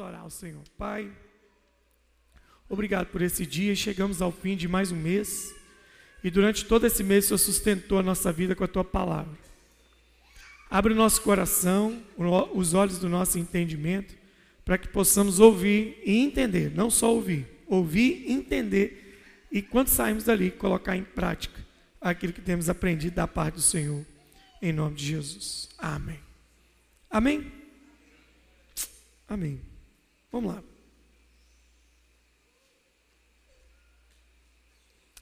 orar ao Senhor. Pai, obrigado por esse dia. Chegamos ao fim de mais um mês. E durante todo esse mês, o Senhor sustentou a nossa vida com a tua palavra. Abre o nosso coração, os olhos do nosso entendimento, para que possamos ouvir e entender, não só ouvir, ouvir, entender e quando sairmos dali, colocar em prática aquilo que temos aprendido da parte do Senhor, em nome de Jesus. Amém. Amém? Amém. Vamos lá.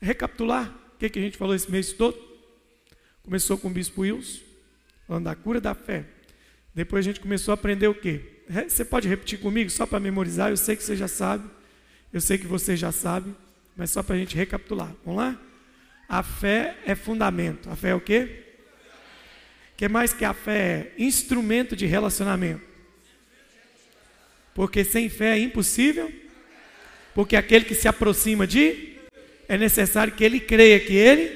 Recapitular o que, que a gente falou esse mês todo. Começou com o Bispo Wilson, falando da cura da fé. Depois a gente começou a aprender o quê? Você pode repetir comigo, só para memorizar? Eu sei que você já sabe, eu sei que você já sabe, mas só para a gente recapitular. Vamos lá? A fé é fundamento. A fé é o quê? que mais que a fé é? Instrumento de relacionamento. Porque sem fé é impossível. Porque aquele que se aproxima de, é necessário que ele creia que ele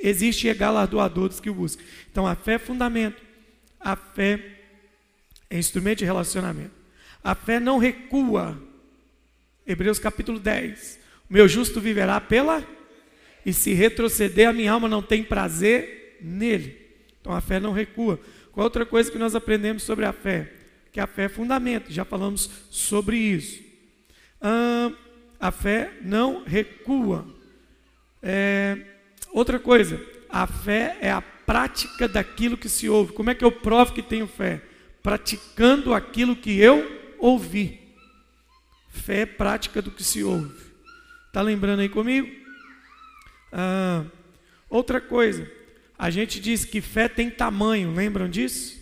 existe e é galardoador dos que o buscam. Então a fé é fundamento. A fé é instrumento de relacionamento. A fé não recua. Hebreus capítulo 10. O meu justo viverá pela. E se retroceder, a minha alma não tem prazer nele. Então a fé não recua. Qual outra coisa que nós aprendemos sobre a fé? Que a fé é fundamento, já falamos sobre isso. A fé não recua. É, outra coisa, a fé é a prática daquilo que se ouve. Como é que eu provo que tenho fé? Praticando aquilo que eu ouvi. Fé é prática do que se ouve. Está lembrando aí comigo? Ah, outra coisa, a gente diz que fé tem tamanho, lembram disso?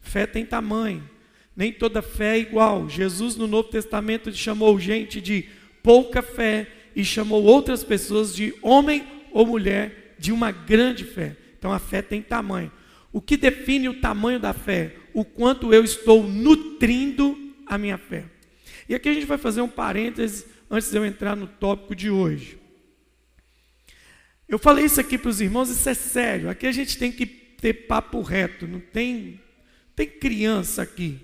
Fé tem tamanho. Nem toda fé é igual. Jesus no Novo Testamento chamou gente de pouca fé e chamou outras pessoas de homem ou mulher de uma grande fé. Então a fé tem tamanho. O que define o tamanho da fé? O quanto eu estou nutrindo a minha fé. E aqui a gente vai fazer um parênteses antes de eu entrar no tópico de hoje. Eu falei isso aqui para os irmãos, isso é sério. Aqui a gente tem que ter papo reto, não tem, tem criança aqui.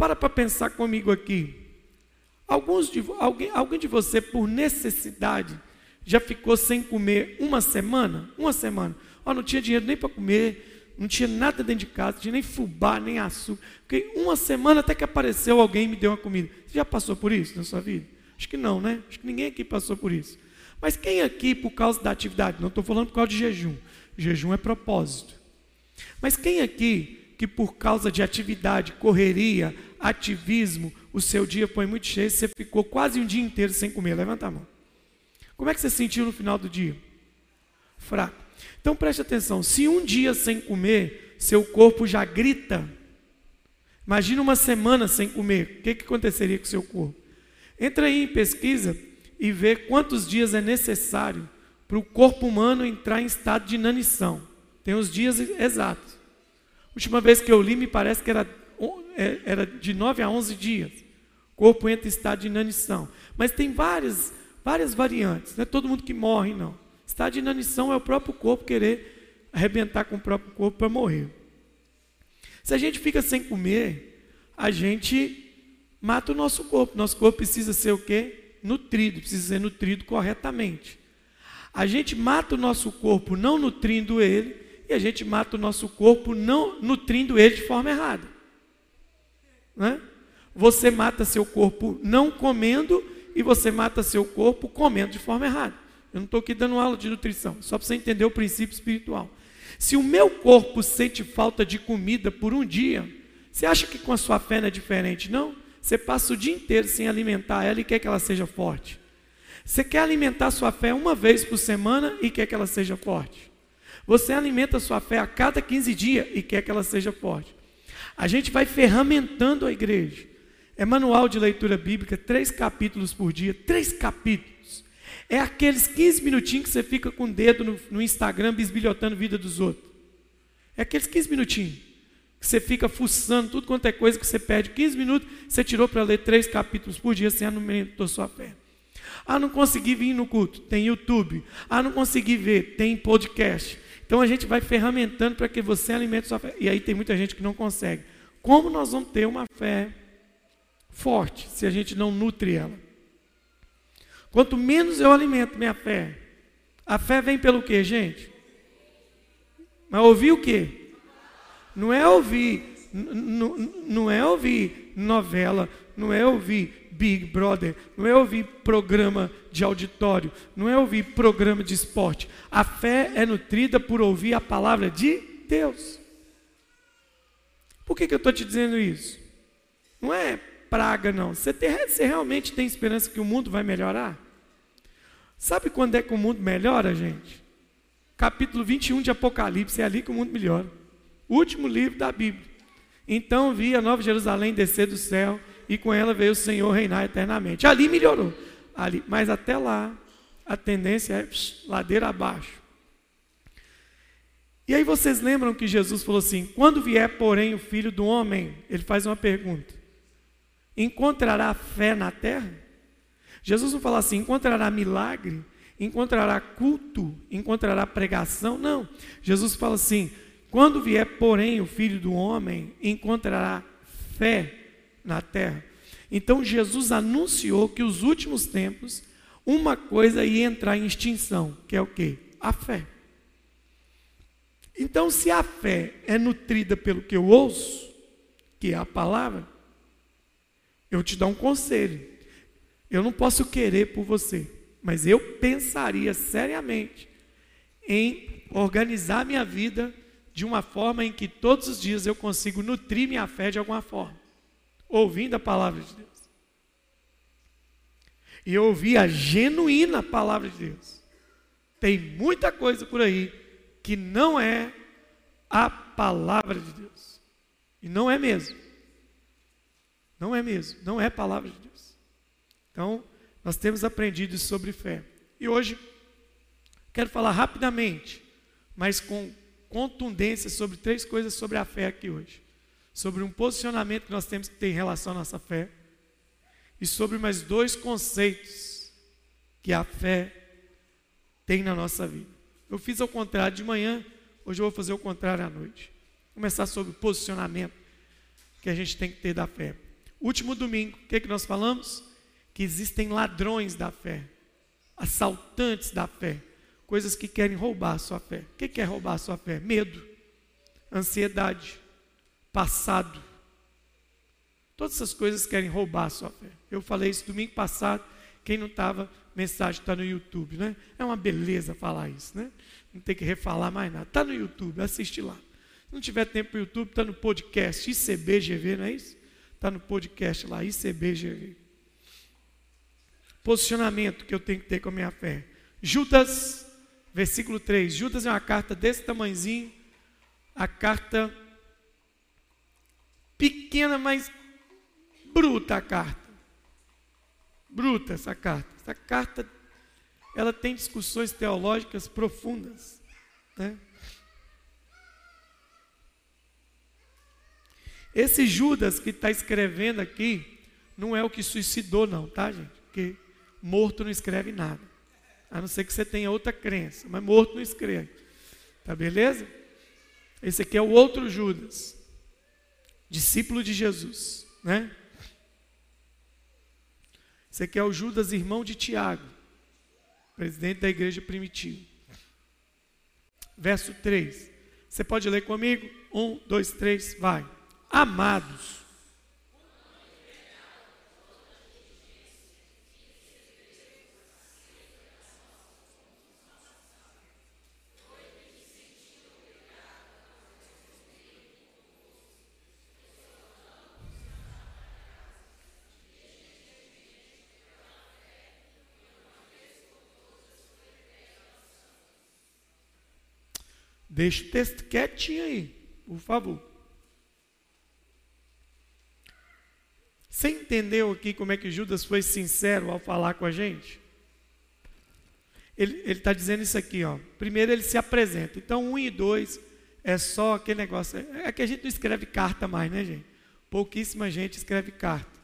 Para para pensar comigo aqui. Alguns de, alguém, alguém de você, por necessidade, já ficou sem comer uma semana? Uma semana. Oh, não tinha dinheiro nem para comer, não tinha nada dentro de casa, não tinha nem fubá, nem açúcar. Fiquei uma semana até que apareceu alguém e me deu uma comida. Você já passou por isso na sua vida? Acho que não, né? Acho que ninguém aqui passou por isso. Mas quem aqui, por causa da atividade, não estou falando por causa de jejum, jejum é propósito. Mas quem aqui, que por causa de atividade, correria, ativismo, o seu dia foi muito cheio, você ficou quase um dia inteiro sem comer? Levanta a mão. Como é que você sentiu no final do dia? Fraco. Então preste atenção: se um dia sem comer, seu corpo já grita, imagina uma semana sem comer, o que, que aconteceria com o seu corpo? Entra aí em pesquisa e ver quantos dias é necessário para o corpo humano entrar em estado de inanição. Tem os dias exatos. Última vez que eu li, me parece que era, era de 9 a 11 dias. O corpo entra em estado de inanição. Mas tem várias, várias variantes. Não é todo mundo que morre, não. Estado de inanição é o próprio corpo querer arrebentar com o próprio corpo para morrer. Se a gente fica sem comer, a gente mata o nosso corpo. Nosso corpo precisa ser o quê? nutrido, precisa ser nutrido corretamente. A gente mata o nosso corpo não nutrindo ele, e a gente mata o nosso corpo não nutrindo ele de forma errada. Né? Você mata seu corpo não comendo, e você mata seu corpo comendo de forma errada. Eu não estou aqui dando aula de nutrição, só para você entender o princípio espiritual. Se o meu corpo sente falta de comida por um dia, você acha que com a sua fé não é diferente? Não. Você passa o dia inteiro sem alimentar ela e quer que ela seja forte. Você quer alimentar sua fé uma vez por semana e quer que ela seja forte. Você alimenta sua fé a cada 15 dias e quer que ela seja forte. A gente vai ferramentando a igreja. É manual de leitura bíblica, três capítulos por dia, três capítulos. É aqueles 15 minutinhos que você fica com o dedo no, no Instagram bisbilhotando a vida dos outros. É aqueles 15 minutinhos que você fica fuçando tudo quanto é coisa que você perde 15 minutos, você tirou para ler três capítulos por dia, você alimentou sua fé. Ah, não consegui vir no culto, tem YouTube. Ah, não consegui ver, tem podcast. Então a gente vai ferramentando para que você alimente sua fé. E aí tem muita gente que não consegue. Como nós vamos ter uma fé forte se a gente não nutre ela. Quanto menos eu alimento minha fé, a fé vem pelo quê, gente? Mas ouvir o quê? Não é ouvir, não é ouvir novela, não é ouvir Big Brother, não é ouvir programa de auditório, não é ouvir programa de esporte. A fé é nutrida por ouvir a palavra de Deus. Por que, que eu estou te dizendo isso? Não é praga, não. Você, tem, você realmente tem esperança que o mundo vai melhorar? Sabe quando é que o mundo melhora, gente? Capítulo 21 de Apocalipse, é ali que o mundo melhora. Último livro da Bíblia. Então vi a Nova Jerusalém descer do céu e com ela veio o Senhor reinar eternamente. Ali melhorou. Ali, mas até lá, a tendência é psh, ladeira abaixo. E aí vocês lembram que Jesus falou assim: quando vier, porém, o filho do homem, ele faz uma pergunta: encontrará fé na terra? Jesus não fala assim: encontrará milagre, encontrará culto, encontrará pregação. Não. Jesus fala assim: quando vier, porém, o filho do homem, encontrará fé na terra. Então Jesus anunciou que os últimos tempos, uma coisa ia entrar em extinção, que é o que? A fé. Então, se a fé é nutrida pelo que eu ouço, que é a palavra, eu te dou um conselho. Eu não posso querer por você, mas eu pensaria seriamente em organizar minha vida de uma forma em que todos os dias eu consigo nutrir minha fé de alguma forma ouvindo a palavra de Deus. E ouvir a genuína palavra de Deus. Tem muita coisa por aí que não é a palavra de Deus. E não é mesmo. Não é mesmo. Não é palavra de Deus. Então, nós temos aprendido sobre fé. E hoje, quero falar rapidamente, mas com contundência sobre três coisas sobre a fé aqui hoje sobre um posicionamento que nós temos que ter em relação à nossa fé e sobre mais dois conceitos que a fé tem na nossa vida. Eu fiz ao contrário de manhã, hoje eu vou fazer o contrário à noite. Vou começar sobre o posicionamento que a gente tem que ter da fé. Último domingo, o que, é que nós falamos? Que existem ladrões da fé, assaltantes da fé, coisas que querem roubar a sua fé. O que é roubar a sua fé? Medo, ansiedade, passado. Todas essas coisas querem roubar a sua fé. Eu falei isso domingo passado. Quem não estava, mensagem está no YouTube, né? É uma beleza falar isso, né? Não tem que refalar mais nada. Está no YouTube, assiste lá. Se não tiver tempo para o YouTube, está no podcast ICBGV, não é isso? Está no podcast lá, ICBGV. Posicionamento que eu tenho que ter com a minha fé. Judas, versículo 3. Judas é uma carta desse tamanhozinho. A carta pequena, mas bruta a carta. Bruta essa carta. Essa carta, ela tem discussões teológicas profundas. Né? Esse Judas que está escrevendo aqui, não é o que suicidou, não, tá, gente? Porque morto não escreve nada. A não ser que você tenha outra crença, mas morto não escreve. Tá beleza? Esse aqui é o outro Judas discípulo de Jesus, né? Esse aqui é o Judas, irmão de Tiago, presidente da igreja primitiva. Verso 3. Você pode ler comigo? Um, dois, três, vai. Amados, Deixa o texto quietinho aí, por favor. Você entendeu aqui como é que Judas foi sincero ao falar com a gente? Ele está dizendo isso aqui, ó. Primeiro ele se apresenta. Então, um e dois é só aquele negócio. É que a gente não escreve carta mais, né, gente? Pouquíssima gente escreve carta.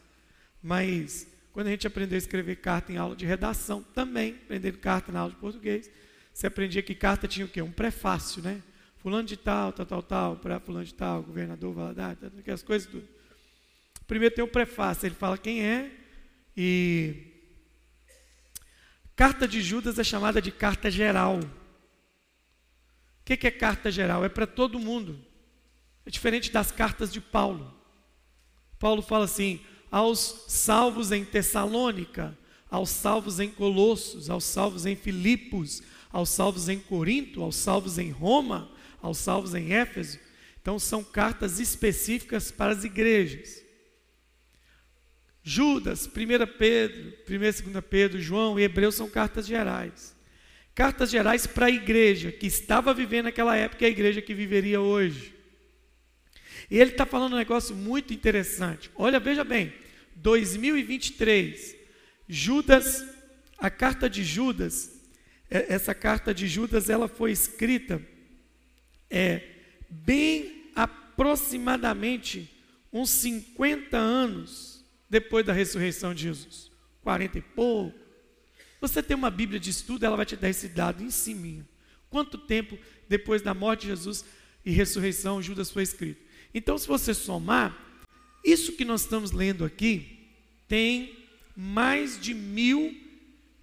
Mas quando a gente aprendeu a escrever carta em aula de redação, também, aprendendo carta na aula de português, você aprendia que carta tinha o quê? Um prefácio, né? Fulano de tal, tal, tal, tal, para fulano de tal, governador, Valadares, aquelas coisas tudo. Primeiro tem o prefácio, ele fala quem é e carta de Judas é chamada de carta geral. O que é carta geral? É para todo mundo. É diferente das cartas de Paulo. Paulo fala assim: aos salvos em Tessalônica, aos salvos em Colossos, aos salvos em Filipos, aos salvos em Corinto, aos salvos em Roma, aos salvos em Éfeso. Então são cartas específicas para as igrejas. Judas, 1 Pedro, 1 e 2 Pedro, João e Hebreus são cartas gerais. Cartas gerais para a igreja que estava vivendo naquela época e a igreja que viveria hoje. E ele está falando um negócio muito interessante. Olha, veja bem, 2023, Judas, a carta de Judas, essa carta de Judas, ela foi escrita é, bem aproximadamente uns 50 anos depois da ressurreição de Jesus. 40 e pouco. Você tem uma Bíblia de estudo, ela vai te dar esse dado em cima. Quanto tempo depois da morte de Jesus e ressurreição Judas foi escrito? Então, se você somar, isso que nós estamos lendo aqui tem mais de mil,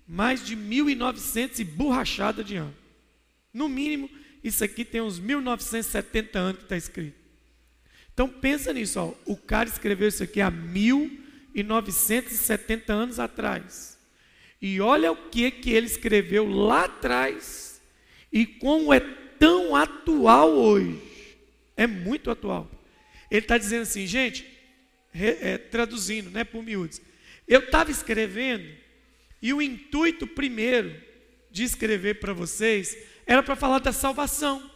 mais de mil e novecentos borrachada de anos. No mínimo, isso aqui tem uns 1970 anos que está escrito. Então pensa nisso, ó. o cara escreveu isso aqui há 1970 anos atrás. E olha o que que ele escreveu lá atrás e como é tão atual hoje. É muito atual. Ele está dizendo assim, gente, é, traduzindo, né, por miúdos. Eu estava escrevendo e o intuito primeiro de escrever para vocês era para falar da salvação,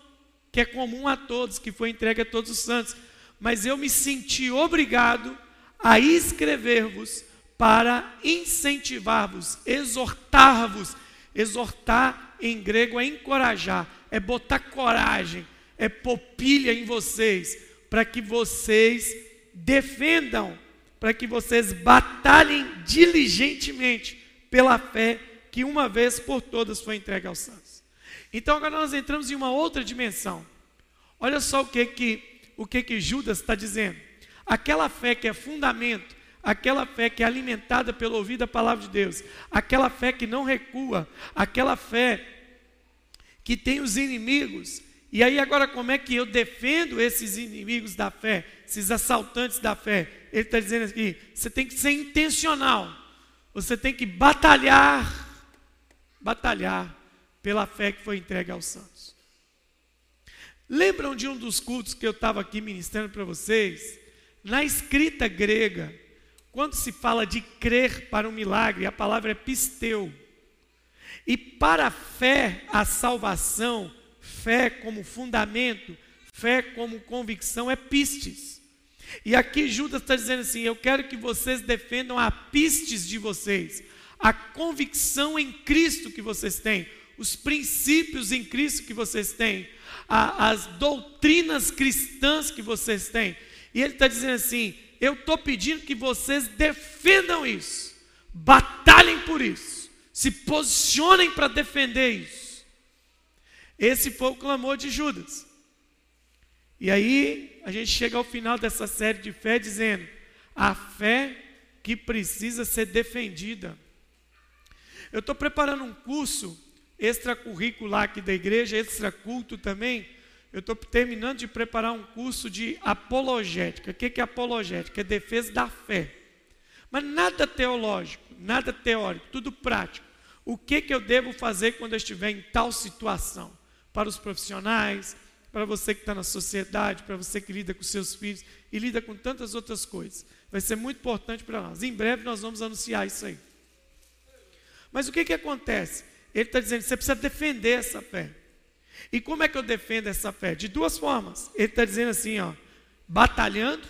que é comum a todos, que foi entregue a todos os santos mas eu me senti obrigado a escrever-vos para incentivar-vos, exortar-vos. Exortar em grego é encorajar, é botar coragem, é popilha em vocês, para que vocês defendam, para que vocês batalhem diligentemente pela fé que uma vez por todas foi entregue aos santos. Então agora nós entramos em uma outra dimensão. Olha só o que que o que que Judas está dizendo. Aquela fé que é fundamento, aquela fé que é alimentada pelo ouvir da palavra de Deus, aquela fé que não recua, aquela fé que tem os inimigos. E aí agora como é que eu defendo esses inimigos da fé, esses assaltantes da fé? Ele está dizendo aqui, você tem que ser intencional, você tem que batalhar, batalhar pela fé que foi entregue aos santos. Lembram de um dos cultos que eu estava aqui ministrando para vocês? Na escrita grega, quando se fala de crer para um milagre, a palavra é pisteu. E para a fé, a salvação, fé como fundamento, fé como convicção, é pistes. E aqui Judas está dizendo assim: Eu quero que vocês defendam a pistes de vocês, a convicção em Cristo que vocês têm, os princípios em Cristo que vocês têm, a, as doutrinas cristãs que vocês têm. E ele está dizendo assim: eu estou pedindo que vocês defendam isso, batalhem por isso, se posicionem para defender isso. Esse foi o clamor de Judas. E aí a gente chega ao final dessa série de fé dizendo: a fé que precisa ser defendida. Eu estou preparando um curso extracurricular aqui da igreja, extraculto também, eu estou terminando de preparar um curso de apologética. O que é apologética? É defesa da fé. Mas nada teológico, nada teórico, tudo prático. O que, que eu devo fazer quando eu estiver em tal situação? Para os profissionais, para você que está na sociedade, para você que lida com seus filhos e lida com tantas outras coisas. Vai ser muito importante para nós. Em breve nós vamos anunciar isso aí. Mas o que, que acontece? Ele está dizendo você precisa defender essa fé. E como é que eu defendo essa fé? De duas formas. Ele está dizendo assim, ó, batalhando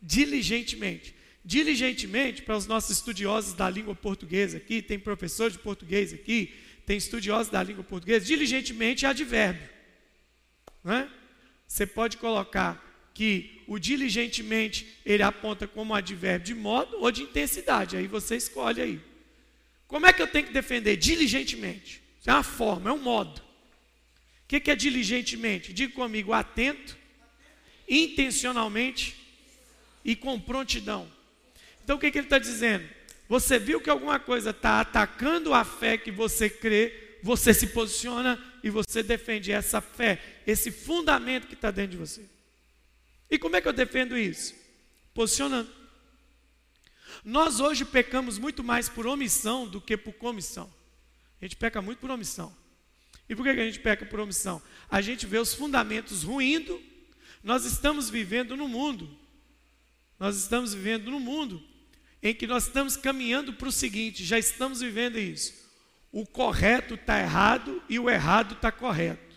diligentemente. Diligentemente, para os nossos estudiosos da língua portuguesa aqui, tem professor de português aqui, tem estudiosos da língua portuguesa, diligentemente é advérbio. Né? Você pode colocar que o diligentemente ele aponta como advérbio de modo ou de intensidade, aí você escolhe aí. Como é que eu tenho que defender? Diligentemente. Isso é uma forma, é um modo. O que é diligentemente? Diga comigo, atento, intencionalmente e com prontidão. Então o que, que ele está dizendo? Você viu que alguma coisa está atacando a fé que você crê, você se posiciona e você defende essa fé, esse fundamento que está dentro de você. E como é que eu defendo isso? Posicionando. Nós hoje pecamos muito mais por omissão do que por comissão. A gente peca muito por omissão. E por que a gente peca por omissão? A gente vê os fundamentos ruindo. Nós estamos vivendo no mundo. Nós estamos vivendo no mundo em que nós estamos caminhando para o seguinte: já estamos vivendo isso. O correto está errado e o errado está correto.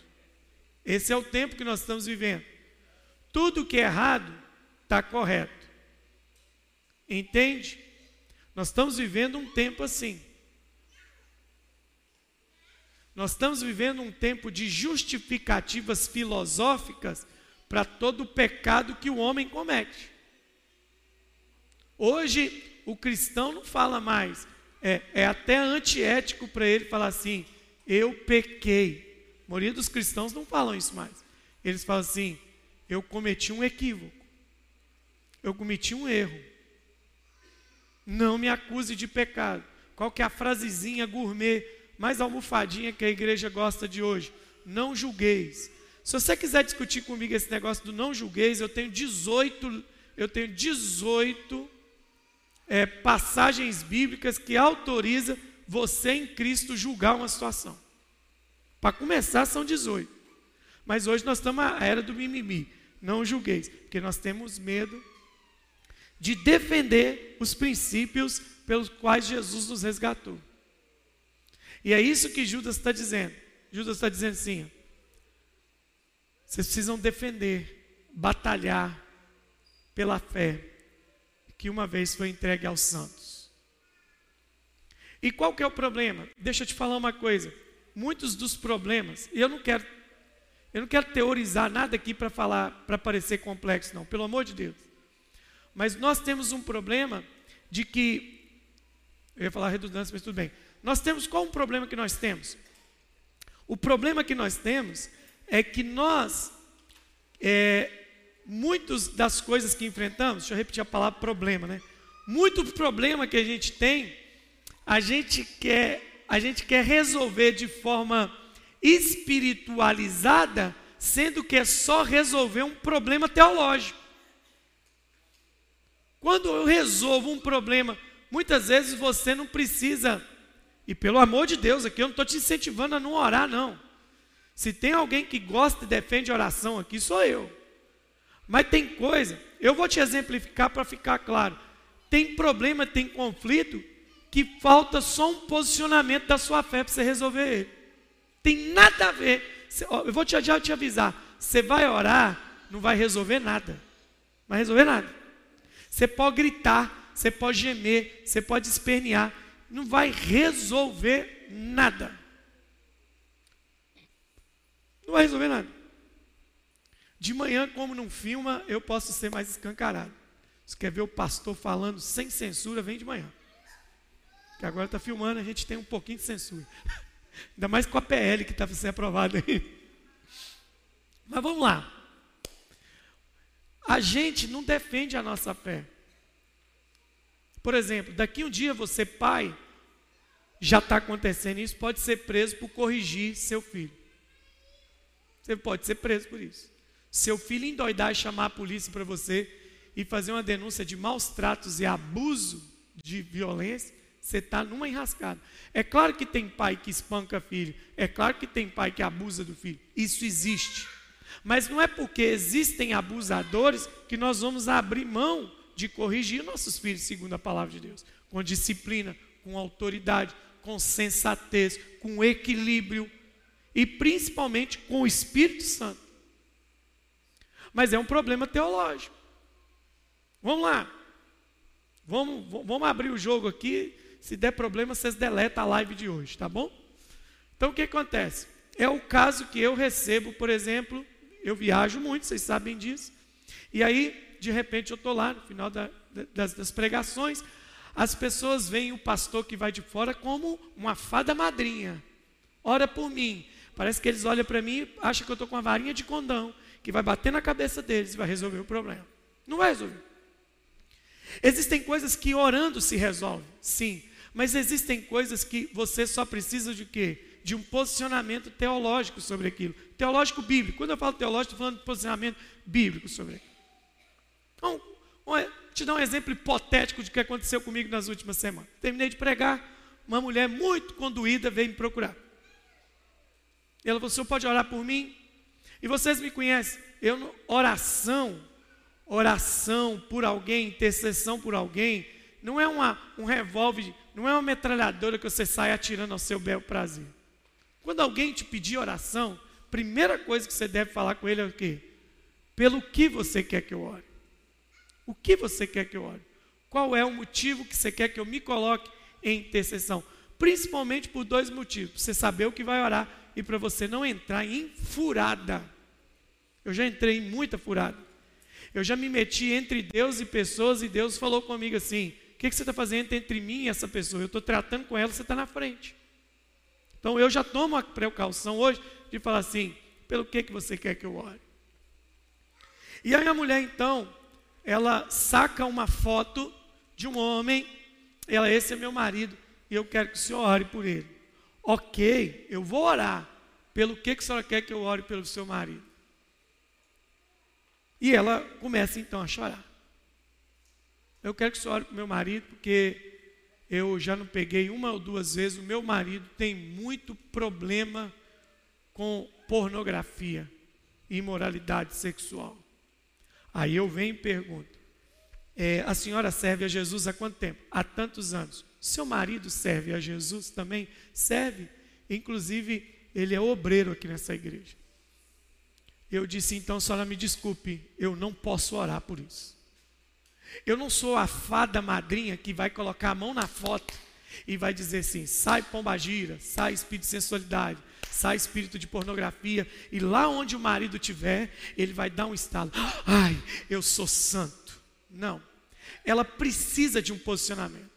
Esse é o tempo que nós estamos vivendo. Tudo que é errado está correto. Entende? Nós estamos vivendo um tempo assim. Nós estamos vivendo um tempo de justificativas filosóficas para todo o pecado que o homem comete. Hoje, o cristão não fala mais, é, é até antiético para ele falar assim: eu pequei. A maioria dos cristãos não falam isso mais. Eles falam assim: eu cometi um equívoco, eu cometi um erro. Não me acuse de pecado. Qual que é a frasezinha gourmet mais almofadinha que a igreja gosta de hoje. Não julgueis. Se você quiser discutir comigo esse negócio do não julgueis, eu tenho 18, eu tenho 18 é, passagens bíblicas que autoriza você em Cristo julgar uma situação. Para começar, são 18. Mas hoje nós estamos na era do mimimi. Não julgueis, porque nós temos medo de defender os princípios pelos quais Jesus nos resgatou. E é isso que Judas está dizendo. Judas está dizendo assim: vocês precisam defender, batalhar pela fé que uma vez foi entregue aos santos. E qual que é o problema? Deixa eu te falar uma coisa. Muitos dos problemas, eu não quero, eu não quero teorizar nada aqui para falar, para parecer complexo, não, pelo amor de Deus. Mas nós temos um problema de que, eu ia falar redundância, mas tudo bem. Nós temos qual o problema que nós temos? O problema que nós temos é que nós, é, muitas das coisas que enfrentamos, deixa eu repetir a palavra problema, né? Muito problema que a gente tem, a gente quer, a gente quer resolver de forma espiritualizada, sendo que é só resolver um problema teológico. Quando eu resolvo um problema, muitas vezes você não precisa e pelo amor de Deus, aqui eu não estou te incentivando a não orar, não. Se tem alguém que gosta e defende oração aqui, sou eu. Mas tem coisa, eu vou te exemplificar para ficar claro. Tem problema, tem conflito, que falta só um posicionamento da sua fé para você resolver ele. Tem nada a ver. Eu vou te, já te avisar. Você vai orar, não vai resolver nada. Não vai resolver nada. Você pode gritar, você pode gemer, você pode espernear não vai resolver nada. Não vai resolver nada. De manhã, como não filma, eu posso ser mais escancarado. Se quer ver o pastor falando sem censura, vem de manhã. Que agora está filmando, a gente tem um pouquinho de censura. Ainda mais com a PL que está ser aprovada aí. Mas vamos lá. A gente não defende a nossa fé. Por exemplo, daqui um dia você, pai, já está acontecendo isso, pode ser preso por corrigir seu filho. Você pode ser preso por isso. Seu filho endoidar e chamar a polícia para você e fazer uma denúncia de maus tratos e abuso de violência, você está numa enrascada. É claro que tem pai que espanca filho, é claro que tem pai que abusa do filho. Isso existe. Mas não é porque existem abusadores que nós vamos abrir mão de corrigir nossos filhos segundo a palavra de Deus, com disciplina, com autoridade, com sensatez, com equilíbrio e principalmente com o Espírito Santo. Mas é um problema teológico. Vamos lá. Vamos, vamos abrir o jogo aqui. Se der problema, vocês deletam a live de hoje, tá bom? Então o que acontece? É o caso que eu recebo, por exemplo, eu viajo muito, vocês sabem disso. E aí de repente eu estou lá no final da, das, das pregações, as pessoas veem o pastor que vai de fora como uma fada madrinha. Ora por mim. Parece que eles olham para mim e acham que eu estou com uma varinha de condão, que vai bater na cabeça deles e vai resolver o problema. Não vai resolver. Existem coisas que orando se resolve, sim, mas existem coisas que você só precisa de quê? De um posicionamento teológico sobre aquilo. Teológico bíblico. Quando eu falo teológico, estou falando de posicionamento bíblico sobre aquilo. Então, vou te dar um exemplo hipotético de que aconteceu comigo nas últimas semanas. Terminei de pregar, uma mulher muito conduída veio me procurar. Ela falou: o senhor pode orar por mim? E vocês me conhecem. Eu, oração, oração por alguém, intercessão por alguém, não é uma, um revólver, não é uma metralhadora que você sai atirando ao seu bel prazer. Quando alguém te pedir oração, primeira coisa que você deve falar com ele é o quê? Pelo que você quer que eu ore? O que você quer que eu ore? Qual é o motivo que você quer que eu me coloque em intercessão? Principalmente por dois motivos: você saber o que vai orar e para você não entrar em furada. Eu já entrei em muita furada. Eu já me meti entre Deus e pessoas e Deus falou comigo assim: o que, que você está fazendo entre mim e essa pessoa? Eu estou tratando com ela, você está na frente. Então eu já tomo a precaução hoje de falar assim: pelo que, que você quer que eu ore? E aí a mulher então, ela saca uma foto de um homem, ela, esse é meu marido, e eu quero que o senhor ore por ele. Ok, eu vou orar. Pelo que, que a senhora quer que eu ore pelo seu marido? E ela começa então a chorar. Eu quero que senhor ore para o meu marido, porque eu já não peguei uma ou duas vezes. O meu marido tem muito problema com pornografia e imoralidade sexual. Aí eu venho e pergunto: é, a senhora serve a Jesus há quanto tempo? Há tantos anos. Seu marido serve a Jesus também? Serve. Inclusive, ele é obreiro aqui nessa igreja. Eu disse, então, senhora me desculpe, eu não posso orar por isso. Eu não sou a fada madrinha que vai colocar a mão na foto e vai dizer assim: sai pombagira, sai espírito de sensualidade, sai espírito de pornografia, e lá onde o marido estiver, ele vai dar um estalo: ai, eu sou santo. Não, ela precisa de um posicionamento.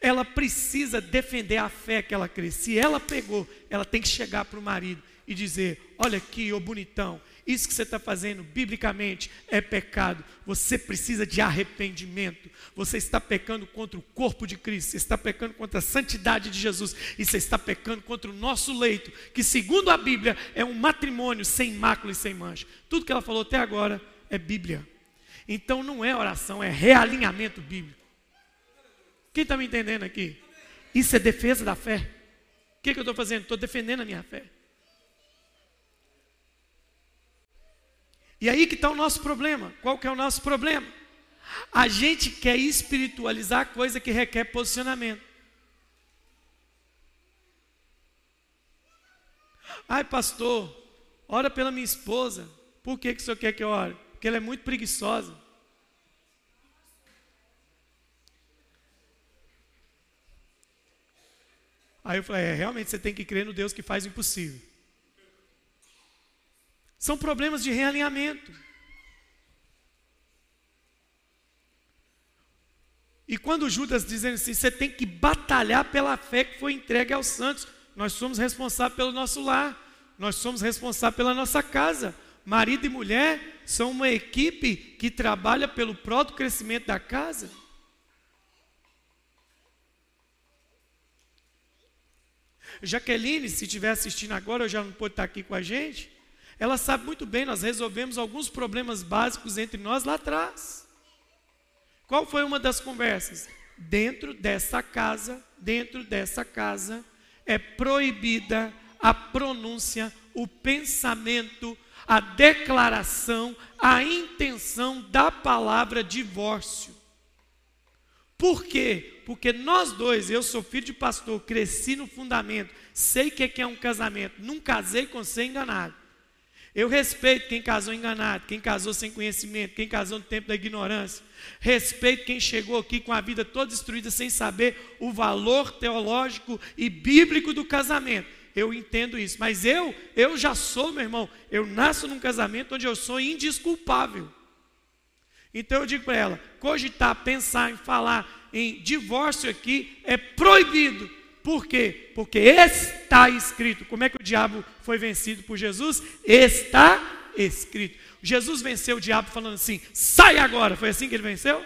Ela precisa defender a fé que ela crê. Se ela pegou, ela tem que chegar para o marido e dizer: Olha aqui, ô bonitão, isso que você está fazendo, biblicamente, é pecado. Você precisa de arrependimento. Você está pecando contra o corpo de Cristo. Você está pecando contra a santidade de Jesus. E você está pecando contra o nosso leito, que, segundo a Bíblia, é um matrimônio sem mácula e sem mancha. Tudo que ela falou até agora é Bíblia. Então não é oração, é realinhamento bíblico. Quem está me entendendo aqui? Isso é defesa da fé. O que, que eu estou fazendo? Estou defendendo a minha fé. E aí que está o nosso problema. Qual que é o nosso problema? A gente quer espiritualizar coisa que requer posicionamento. Ai, pastor, ora pela minha esposa. Por que, que o senhor quer que eu ore? Porque ela é muito preguiçosa. Aí eu falei, é, realmente você tem que crer no Deus que faz o impossível. São problemas de realinhamento. E quando Judas dizendo assim, você tem que batalhar pela fé que foi entregue aos santos. Nós somos responsáveis pelo nosso lar, nós somos responsáveis pela nossa casa. Marido e mulher são uma equipe que trabalha pelo próprio crescimento da casa. Jaqueline, se estiver assistindo agora, eu já não pode estar aqui com a gente. Ela sabe muito bem, nós resolvemos alguns problemas básicos entre nós lá atrás. Qual foi uma das conversas? Dentro dessa casa, dentro dessa casa, é proibida a pronúncia, o pensamento, a declaração, a intenção da palavra divórcio. Por quê? Porque nós dois, eu sou filho de pastor, cresci no fundamento, sei o que é um casamento, não casei com ser enganado. Eu respeito quem casou enganado, quem casou sem conhecimento, quem casou no tempo da ignorância. Respeito quem chegou aqui com a vida toda destruída sem saber o valor teológico e bíblico do casamento. Eu entendo isso, mas eu, eu já sou, meu irmão, eu nasço num casamento onde eu sou indisculpável. Então eu digo para ela: cogitar, pensar em falar em divórcio aqui é proibido. Por quê? Porque está escrito. Como é que o diabo foi vencido por Jesus? Está escrito. Jesus venceu o diabo falando assim: sai agora. Foi assim que ele venceu?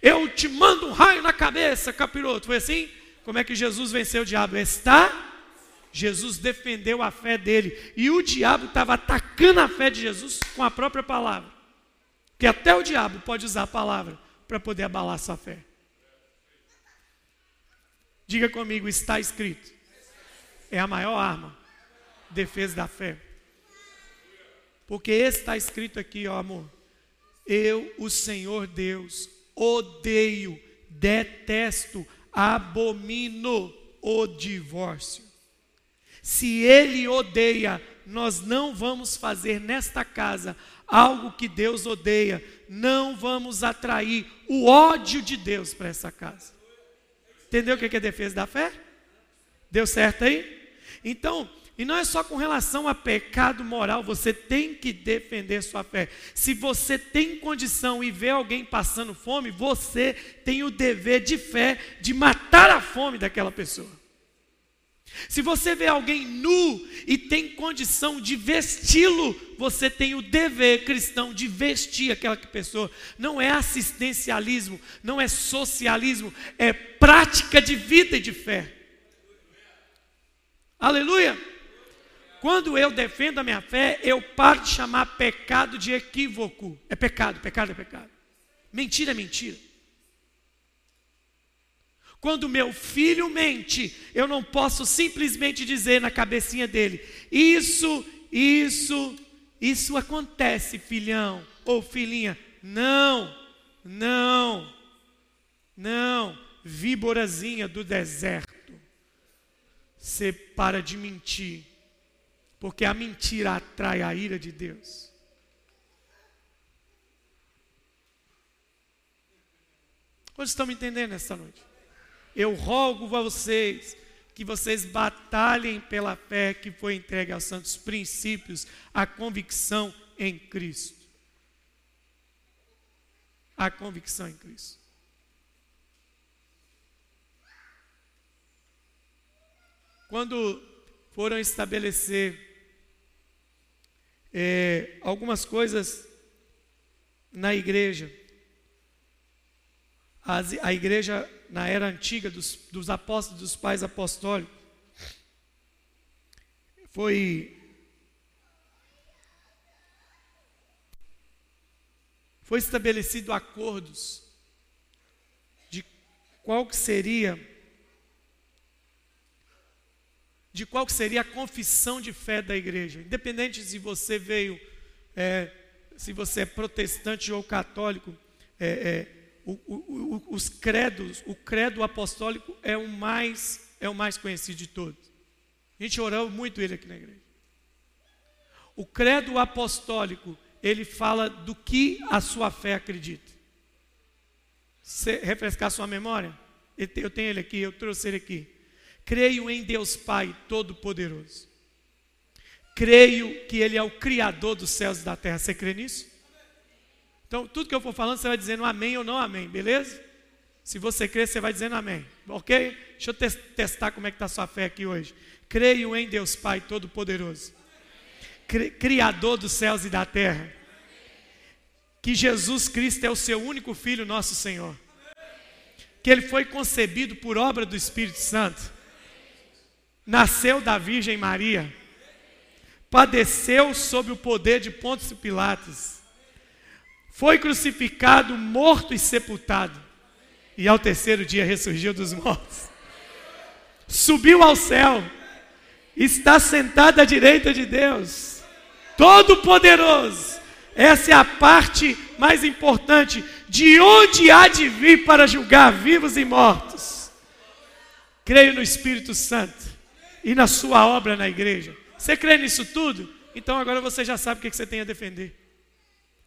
Eu te mando um raio na cabeça, capiroto. Foi assim? Como é que Jesus venceu o diabo? Está. Jesus defendeu a fé dele. E o diabo estava atacando a fé de Jesus com a própria palavra. Que até o diabo pode usar a palavra para poder abalar sua fé. Diga comigo, está escrito. É a maior arma. Defesa da fé. Porque está escrito aqui, ó amor. Eu, o Senhor Deus, odeio, detesto, abomino o divórcio. Se ele odeia, nós não vamos fazer nesta casa algo que Deus odeia, não vamos atrair o ódio de Deus para essa casa. Entendeu o que é defesa da fé? Deu certo aí? Então, e não é só com relação a pecado moral, você tem que defender sua fé. Se você tem condição e vê alguém passando fome, você tem o dever de fé de matar a fome daquela pessoa. Se você vê alguém nu e tem condição de vesti-lo, você tem o dever cristão de vestir aquela pessoa. Não é assistencialismo, não é socialismo, é prática de vida e de fé. Aleluia! Quando eu defendo a minha fé, eu paro de chamar pecado de equívoco. É pecado, pecado é pecado. Mentira é mentira. Quando meu filho mente, eu não posso simplesmente dizer na cabecinha dele: Isso, isso, isso acontece, filhão ou filhinha. Não, não, não, víborazinha do deserto. Você para de mentir porque a mentira atrai a ira de Deus. Vocês estão me entendendo nesta noite? Eu rogo a vocês que vocês batalhem pela fé que foi entregue aos santos princípios, a convicção em Cristo. A convicção em Cristo. Quando foram estabelecer é, algumas coisas na igreja. As, a igreja, na era antiga dos, dos apóstolos, dos pais apostólicos, foi. Foi estabelecido acordos de qual que seria de qual seria a confissão de fé da igreja. Independente se você veio, é, se você é protestante ou católico, é, é, o, o, os credos, o credo apostólico é o mais é o mais conhecido de todos. A gente orou muito ele aqui na igreja. O credo apostólico, ele fala do que a sua fé acredita. Você refrescar sua memória? Eu tenho ele aqui, eu trouxe ele aqui. Creio em Deus Pai Todo-Poderoso. Creio que Ele é o Criador dos céus e da terra. Você crê nisso? Então, tudo que eu for falando, você vai dizendo amém ou não amém, beleza? Se você crê, você vai dizendo amém, ok? Deixa eu testar como é que está a sua fé aqui hoje. Creio em Deus Pai Todo-Poderoso, Criador dos céus e da terra. Que Jesus Cristo é o seu único Filho, nosso Senhor. Que ele foi concebido por obra do Espírito Santo nasceu da Virgem Maria, padeceu sob o poder de Pontos Pilatos, foi crucificado, morto e sepultado, e ao terceiro dia ressurgiu dos mortos, subiu ao céu, está sentado à direita de Deus, Todo-Poderoso. Essa é a parte mais importante. De onde há de vir para julgar vivos e mortos? Creio no Espírito Santo e na sua obra na igreja. Você crê nisso tudo? Então agora você já sabe o que você tem a defender.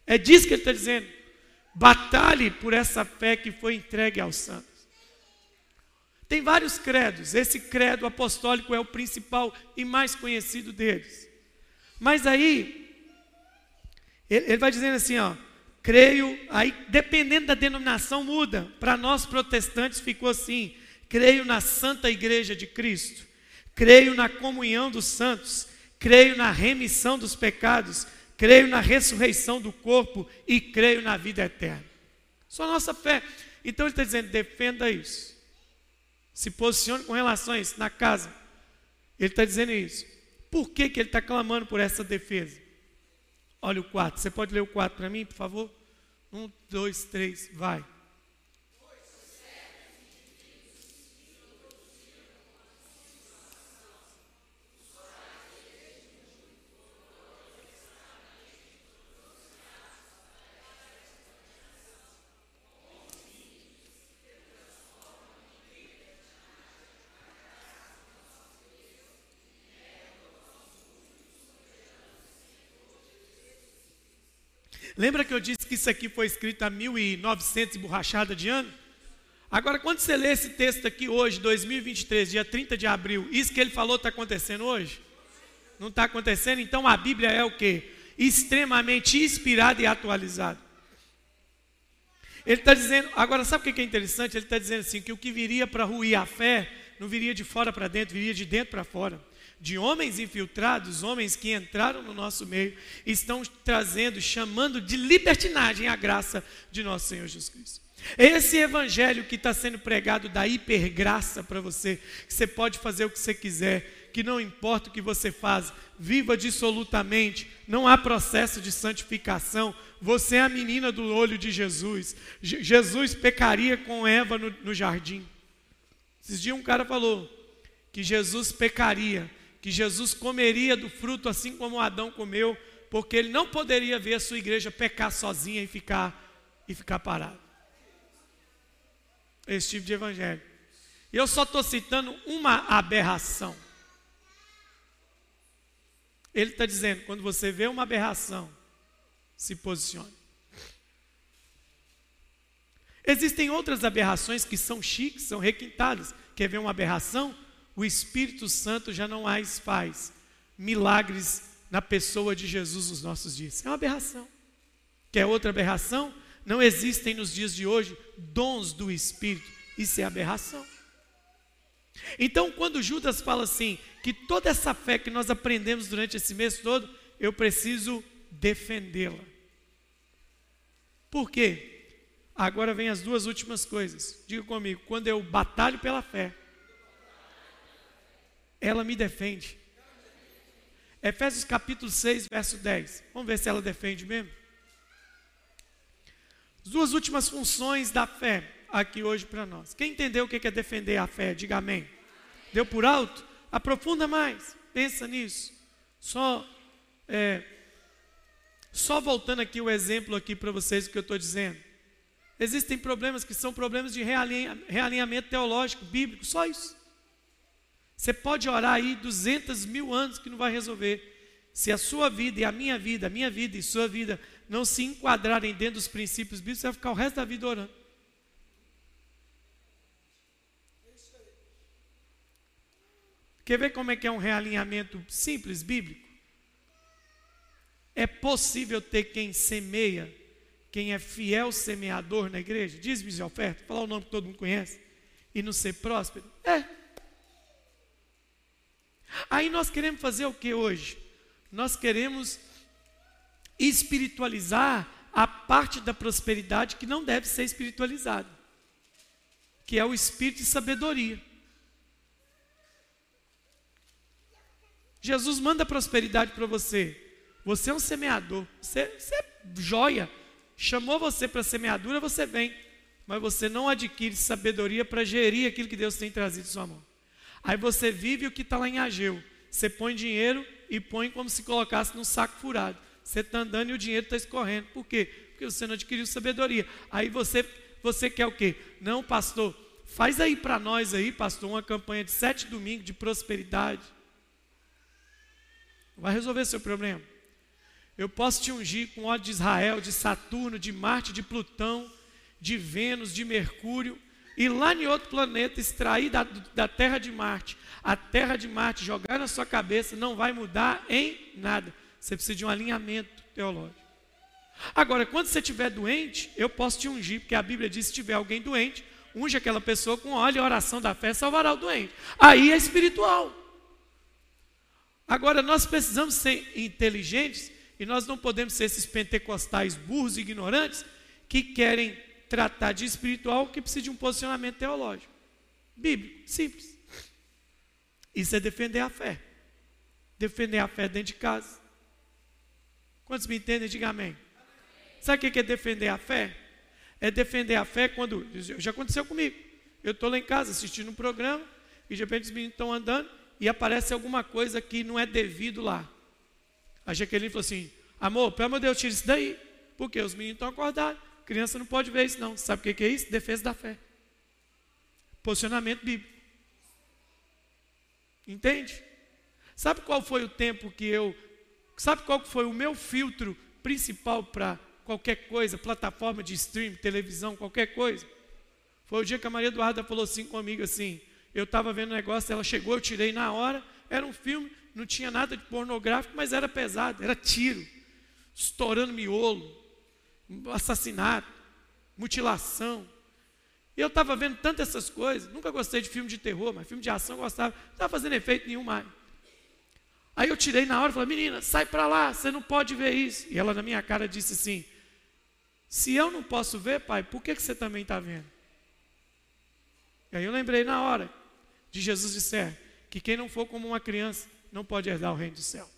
É disso que ele está dizendo. Batalhe por essa fé que foi entregue aos santos. Tem vários credos. Esse credo apostólico é o principal e mais conhecido deles. Mas aí, ele vai dizendo assim, ó, creio, aí dependendo da denominação muda. Para nós protestantes ficou assim: creio na Santa Igreja de Cristo creio na comunhão dos santos, creio na remissão dos pecados, creio na ressurreição do corpo e creio na vida eterna. Só a nossa fé. Então ele está dizendo: defenda isso. Se posicione com relação a isso na casa. Ele está dizendo isso. Por que, que ele está clamando por essa defesa? Olha o 4. Você pode ler o 4 para mim, por favor? Um, dois, três, vai. Lembra que eu disse que isso aqui foi escrito há 1900 e borrachada de ano? Agora, quando você lê esse texto aqui hoje, 2023, dia 30 de abril, isso que ele falou está acontecendo hoje? Não está acontecendo? Então a Bíblia é o que? Extremamente inspirada e atualizada. Ele está dizendo, agora sabe o que é interessante? Ele está dizendo assim: que o que viria para ruir a fé, não viria de fora para dentro, viria de dentro para fora de homens infiltrados, homens que entraram no nosso meio, estão trazendo, chamando de libertinagem a graça de nosso Senhor Jesus Cristo. Esse evangelho que está sendo pregado da hipergraça para você, que você pode fazer o que você quiser, que não importa o que você faz, viva dissolutamente, não há processo de santificação, você é a menina do olho de Jesus. Jesus pecaria com Eva no, no jardim. Esses dias um cara falou que Jesus pecaria que Jesus comeria do fruto assim como Adão comeu, porque ele não poderia ver a sua igreja pecar sozinha e ficar e ficar parado. Esse tipo de evangelho. E eu só estou citando uma aberração. Ele está dizendo: quando você vê uma aberração, se posicione. Existem outras aberrações que são chiques, são requintadas. Quer ver uma aberração? O Espírito Santo já não mais faz milagres na pessoa de Jesus nos nossos dias. É uma aberração. Quer outra aberração? Não existem nos dias de hoje dons do Espírito. Isso é aberração. Então, quando Judas fala assim, que toda essa fé que nós aprendemos durante esse mês todo, eu preciso defendê-la. Por quê? Agora vem as duas últimas coisas. Diga comigo, quando eu batalho pela fé, ela me defende. Efésios capítulo 6, verso 10. Vamos ver se ela defende mesmo. As duas últimas funções da fé aqui hoje para nós. Quem entendeu o que é defender a fé, diga amém. Deu por alto? Aprofunda mais, pensa nisso. Só, é, só voltando aqui o exemplo aqui para vocês o que eu estou dizendo. Existem problemas que são problemas de realinhamento teológico, bíblico, só isso. Você pode orar aí 200 mil anos que não vai resolver. Se a sua vida e a minha vida, a minha vida e sua vida não se enquadrarem dentro dos princípios bíblicos, você vai ficar o resto da vida orando. Quer ver como é que é um realinhamento simples, bíblico? É possível ter quem semeia, quem é fiel semeador na igreja, dízimos e oferta, falar o nome que todo mundo conhece, e não ser próspero? É. Aí nós queremos fazer o que hoje? Nós queremos espiritualizar a parte da prosperidade que não deve ser espiritualizada, que é o espírito de sabedoria. Jesus manda prosperidade para você. Você é um semeador, você, você é joia. Chamou você para semeadura, você vem. Mas você não adquire sabedoria para gerir aquilo que Deus tem trazido em sua mão. Aí você vive o que está lá em Ageu. Você põe dinheiro e põe como se colocasse num saco furado. Você está andando e o dinheiro está escorrendo. Por quê? Porque você não adquiriu sabedoria. Aí você, você quer o quê? Não, pastor, faz aí para nós aí, pastor, uma campanha de sete domingos de prosperidade. Vai resolver seu problema. Eu posso te ungir com óleo de Israel, de Saturno, de Marte, de Plutão, de Vênus, de Mercúrio, e lá em outro planeta, extrair da, da terra de Marte, a terra de Marte, jogar na sua cabeça, não vai mudar em nada. Você precisa de um alinhamento teológico. Agora, quando você estiver doente, eu posso te ungir, porque a Bíblia diz: se tiver alguém doente, unge aquela pessoa com óleo e oração da fé salvará o doente. Aí é espiritual. Agora, nós precisamos ser inteligentes e nós não podemos ser esses pentecostais burros e ignorantes que querem tratar de espiritual que precisa de um posicionamento teológico. Bíblico, simples. Isso é defender a fé. Defender a fé dentro de casa. Quantos me entendem? Diga amém. Sabe o que é defender a fé? É defender a fé quando. Já aconteceu comigo. Eu estou lá em casa assistindo um programa e de repente os meninos estão andando e aparece alguma coisa que não é devido lá. A Jaqueline falou assim: Amor, pelo amor de Deus, tira isso daí. Porque os meninos estão acordados. Criança não pode ver isso, não. Sabe o que é isso? Defesa da fé. Posicionamento bíblico. Entende? Sabe qual foi o tempo que eu. Sabe qual foi o meu filtro principal para qualquer coisa, plataforma de stream, televisão, qualquer coisa? Foi o dia que a Maria Eduarda falou assim comigo assim. Eu estava vendo um negócio, ela chegou, eu tirei na hora. Era um filme, não tinha nada de pornográfico, mas era pesado, era tiro, estourando miolo, assassinato, mutilação. E eu estava vendo tantas essas coisas, nunca gostei de filme de terror, mas filme de ação eu gostava, não estava fazendo efeito nenhum mais. Aí eu tirei na hora e falei, menina, sai para lá, você não pode ver isso. E ela na minha cara disse assim, se eu não posso ver, pai, por que, que você também está vendo? E aí eu lembrei na hora de Jesus disser que quem não for como uma criança não pode herdar o reino do céu.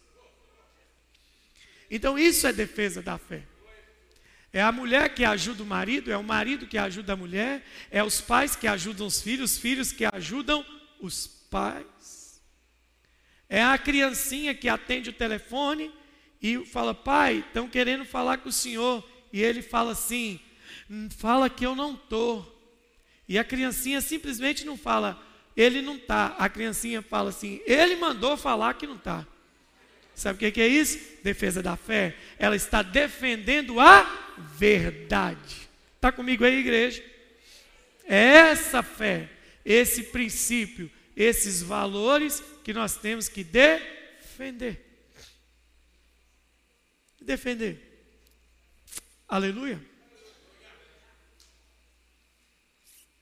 Então isso é defesa da fé. É a mulher que ajuda o marido, é o marido que ajuda a mulher, é os pais que ajudam os filhos, os filhos que ajudam os pais. É a criancinha que atende o telefone e fala: Pai, estão querendo falar com o senhor. E ele fala assim: Fala que eu não estou. E a criancinha simplesmente não fala, ele não está. A criancinha fala assim, ele mandou falar que não está. Sabe o que é isso? Defesa da fé. Ela está defendendo a verdade. Está comigo aí, igreja? É essa fé, esse princípio, esses valores que nós temos que defender. Defender. Aleluia.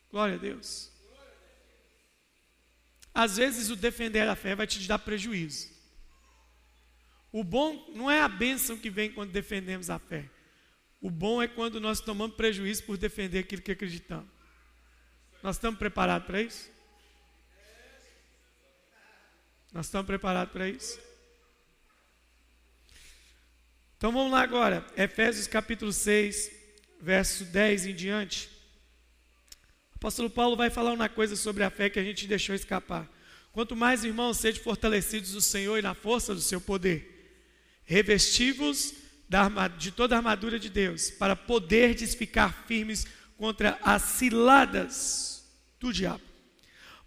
Glória a Deus. Às vezes o defender a fé vai te dar prejuízo. O bom não é a bênção que vem quando defendemos a fé. O bom é quando nós tomamos prejuízo por defender aquilo que acreditamos. Nós estamos preparados para isso? Nós estamos preparados para isso? Então vamos lá agora, Efésios capítulo 6, verso 10 em diante apóstolo Paulo vai falar uma coisa sobre a fé que a gente deixou escapar. Quanto mais, irmãos, sede fortalecidos no Senhor e na força do seu poder, revestivos de toda a armadura de Deus, para poderdes ficar firmes contra as ciladas do diabo.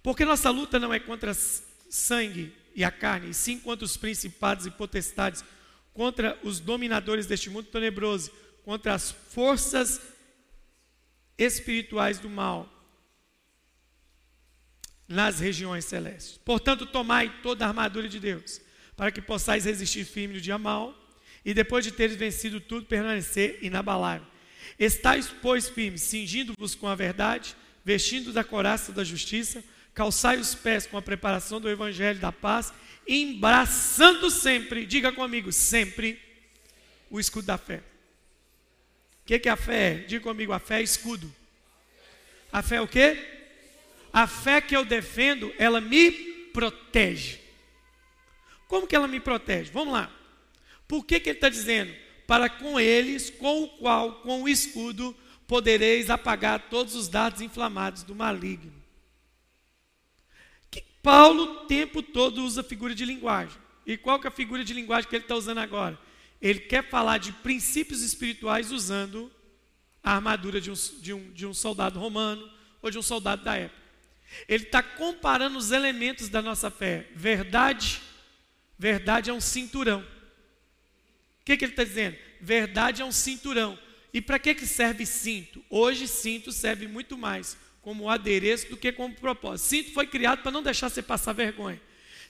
Porque nossa luta não é contra sangue e a carne, e sim contra os principados e potestades, contra os dominadores deste mundo tenebroso, contra as forças espirituais do mal nas regiões celestes. Portanto, tomai toda a armadura de Deus, para que possais resistir firme no dia mal, e depois de teres vencido tudo, permanecer inabalável. Estais, pois, firmes, cingindo-vos com a verdade, vestindo da coraça da justiça, calçai os pés com a preparação do evangelho da paz, embraçando sempre, diga comigo, sempre, o escudo da fé. O que, que a fé é? Diga comigo, a fé é escudo. A fé é o quê? a fé que eu defendo, ela me protege. Como que ela me protege? Vamos lá. Por que, que ele está dizendo? Para com eles, com o qual, com o escudo, podereis apagar todos os dados inflamados do maligno. Que Paulo o tempo todo usa figura de linguagem. E qual que é a figura de linguagem que ele está usando agora? Ele quer falar de princípios espirituais usando a armadura de um, de um, de um soldado romano ou de um soldado da época. Ele está comparando os elementos da nossa fé. Verdade, verdade é um cinturão. O que, que ele está dizendo? Verdade é um cinturão. E para que, que serve cinto? Hoje, cinto serve muito mais como adereço do que como propósito. Cinto foi criado para não deixar você passar vergonha.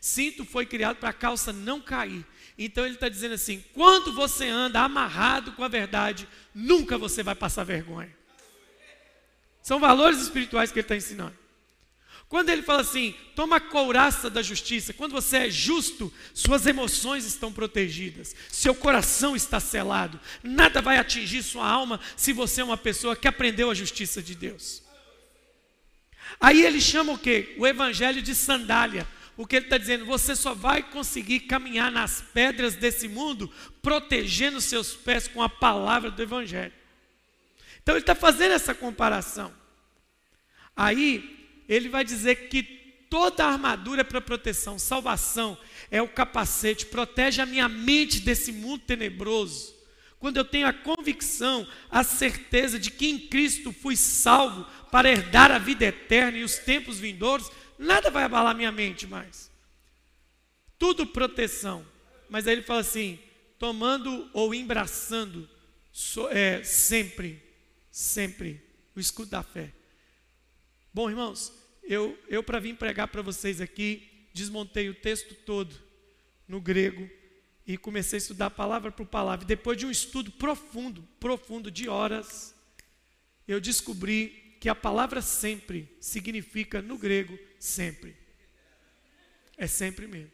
Cinto foi criado para a calça não cair. Então ele está dizendo assim: quando você anda amarrado com a verdade, nunca você vai passar vergonha. São valores espirituais que ele está ensinando. Quando ele fala assim, toma a couraça da justiça, quando você é justo, suas emoções estão protegidas, seu coração está selado, nada vai atingir sua alma se você é uma pessoa que aprendeu a justiça de Deus. Aí ele chama o que? O evangelho de sandália. O que ele está dizendo? Você só vai conseguir caminhar nas pedras desse mundo protegendo seus pés com a palavra do evangelho. Então ele está fazendo essa comparação. Aí ele vai dizer que toda armadura é para proteção, salvação é o capacete, protege a minha mente desse mundo tenebroso. Quando eu tenho a convicção, a certeza de que em Cristo fui salvo para herdar a vida eterna e os tempos vindouros, nada vai abalar minha mente mais. Tudo proteção. Mas aí ele fala assim: tomando ou embraçando so, é, sempre, sempre o escudo da fé. Bom, irmãos, eu, eu para vir pregar para vocês aqui, desmontei o texto todo no grego e comecei a estudar palavra por palavra. Depois de um estudo profundo, profundo de horas, eu descobri que a palavra sempre significa no grego sempre. É sempre mesmo.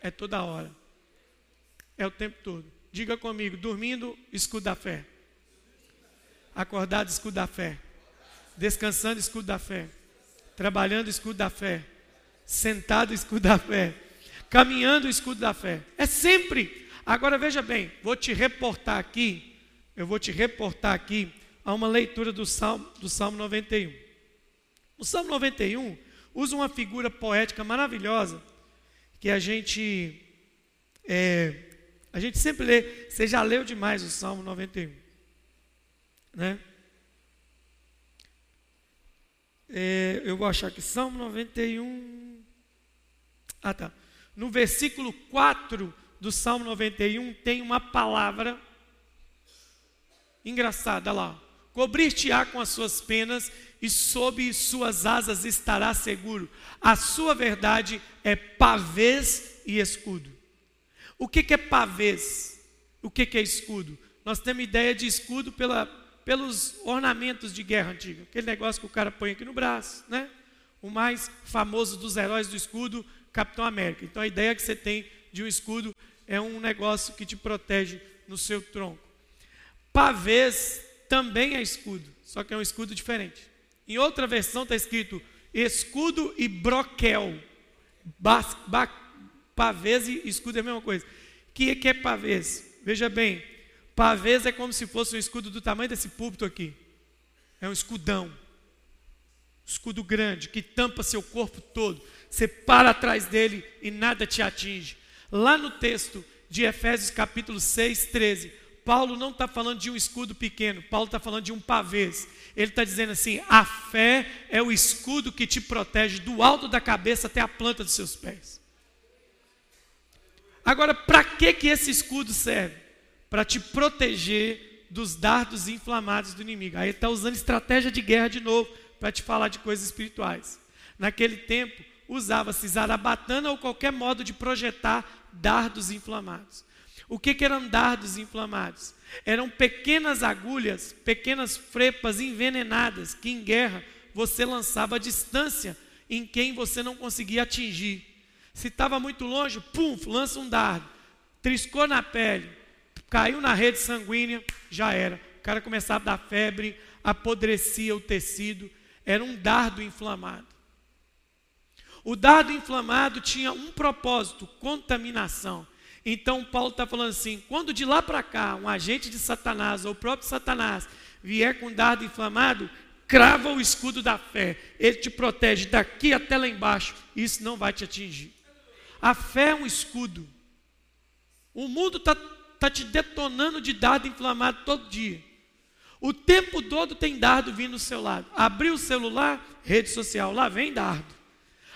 É toda hora. É o tempo todo. Diga comigo, dormindo, escudo da fé. Acordado, escudo da fé. Descansando, escudo da fé trabalhando o escudo da fé, sentado o escudo da fé, caminhando o escudo da fé. É sempre. Agora veja bem, vou te reportar aqui, eu vou te reportar aqui a uma leitura do Salmo, do Salmo 91. O Salmo 91 usa uma figura poética maravilhosa que a gente é, a gente sempre lê. Você já leu demais o Salmo 91, né? É, eu vou achar que Salmo 91. Ah, tá. No versículo 4 do Salmo 91 tem uma palavra engraçada lá. Cobrir-te-á com as suas penas e sob suas asas estará seguro. A sua verdade é pavês e escudo. O que, que é pavês? O que, que é escudo? Nós temos ideia de escudo pela pelos ornamentos de guerra antiga, aquele negócio que o cara põe aqui no braço, né? O mais famoso dos heróis do escudo, Capitão América. Então a ideia que você tem de um escudo é um negócio que te protege no seu tronco. Pavês também é escudo, só que é um escudo diferente. Em outra versão está escrito escudo e broquel. Bas, ba, pavês e escudo é a mesma coisa. O que, que é pavês? Veja bem, Pavês é como se fosse um escudo do tamanho desse púlpito aqui. É um escudão. Escudo grande que tampa seu corpo todo. Você para atrás dele e nada te atinge. Lá no texto de Efésios capítulo 6, 13, Paulo não está falando de um escudo pequeno, Paulo está falando de um pavês. Ele está dizendo assim: a fé é o escudo que te protege do alto da cabeça até a planta dos seus pés. Agora, para que, que esse escudo serve? Para te proteger dos dardos inflamados do inimigo. Aí ele está usando estratégia de guerra de novo para te falar de coisas espirituais. Naquele tempo, usava-se zarabatana ou qualquer modo de projetar dardos inflamados. O que, que eram dardos inflamados? Eram pequenas agulhas, pequenas frepas envenenadas que em guerra você lançava à distância em quem você não conseguia atingir. Se estava muito longe, pum, lança um dardo. Triscou na pele, caiu na rede sanguínea, já era. O cara começava a dar febre, apodrecia o tecido, era um dardo inflamado. O dardo inflamado tinha um propósito: contaminação. Então Paulo está falando assim: quando de lá para cá um agente de Satanás ou o próprio Satanás vier com dardo inflamado, crava o escudo da fé, ele te protege daqui até lá embaixo, isso não vai te atingir. A fé é um escudo. O mundo está está te detonando de dardo inflamado todo dia. O tempo todo tem dardo vindo do seu lado. Abriu o celular, rede social, lá vem dardo.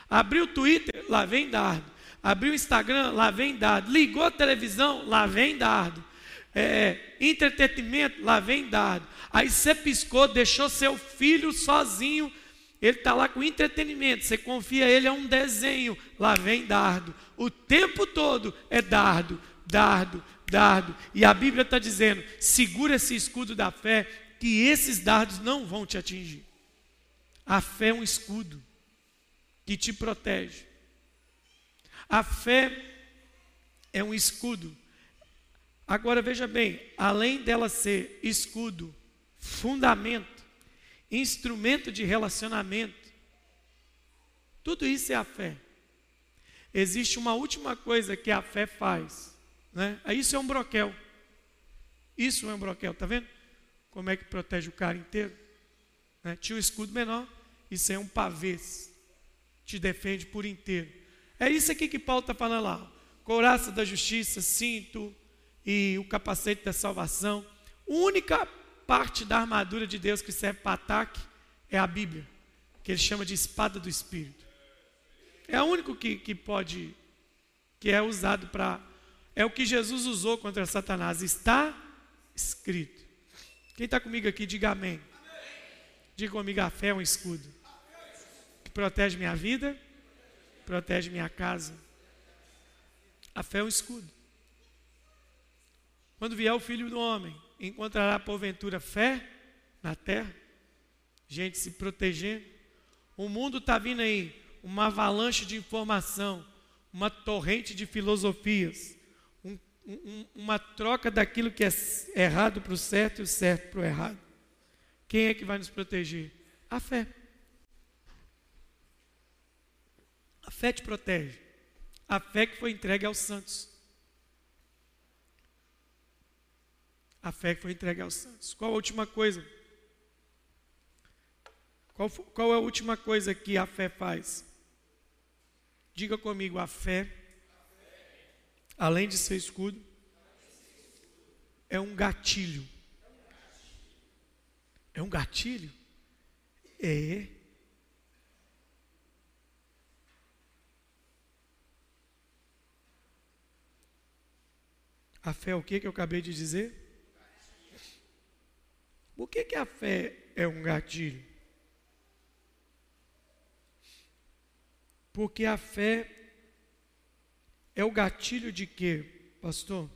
Abriu o Twitter, lá vem dardo. Abriu o Instagram, lá vem dardo. Ligou a televisão, lá vem dardo. É, entretenimento, lá vem dardo. Aí você piscou, deixou seu filho sozinho. Ele está lá com entretenimento. Você confia ele a um desenho, lá vem dardo. O tempo todo é dardo, dardo, dardo. E a Bíblia está dizendo: segura esse escudo da fé, que esses dardos não vão te atingir. A fé é um escudo. que te protege. A fé é um escudo. Agora veja bem, além dela ser escudo, fundamento, instrumento de relacionamento, tudo isso é a fé. Existe uma última coisa que a fé faz, né? Isso é um broquel. Isso é um broquel, tá vendo? Como é que protege o cara inteiro? Né? Tinha um escudo menor, isso é um pavês. Te defende por inteiro. É isso aqui que Paulo está falando lá. Couraça da justiça, cinto e o capacete da salvação. A única parte da armadura de Deus que serve para ataque é a Bíblia, que ele chama de espada do Espírito. É o único que, que pode, que é usado para. É o que Jesus usou contra Satanás. Está escrito. Quem está comigo aqui, diga amém. Diga comigo, a fé é um escudo que protege minha vida, protege minha casa. A fé é um escudo. Quando vier o filho do homem, encontrará porventura fé na terra, gente se protegendo. O mundo está vindo aí, uma avalanche de informação, uma torrente de filosofias, uma troca daquilo que é errado para o certo e o certo para o errado. Quem é que vai nos proteger? A fé. A fé te protege. A fé que foi entregue aos santos. A fé que foi entregue aos santos. Qual a última coisa? Qual, qual é a última coisa que a fé faz? Diga comigo, a fé, além de ser escudo, é um gatilho é um gatilho? É. A fé é o que que eu acabei de dizer? Por que, que a fé é um gatilho? Porque a fé é o gatilho de quê, pastor?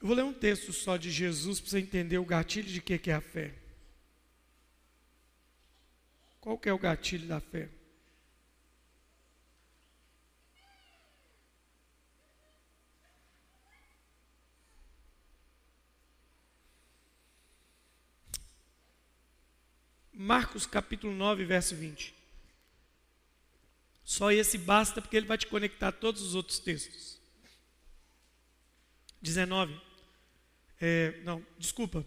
Eu vou ler um texto só de Jesus para você entender o gatilho de que é a fé. Qual que é o gatilho da fé? Marcos capítulo 9, verso 20. Só esse basta porque ele vai te conectar a todos os outros textos. 19. É, não, desculpa.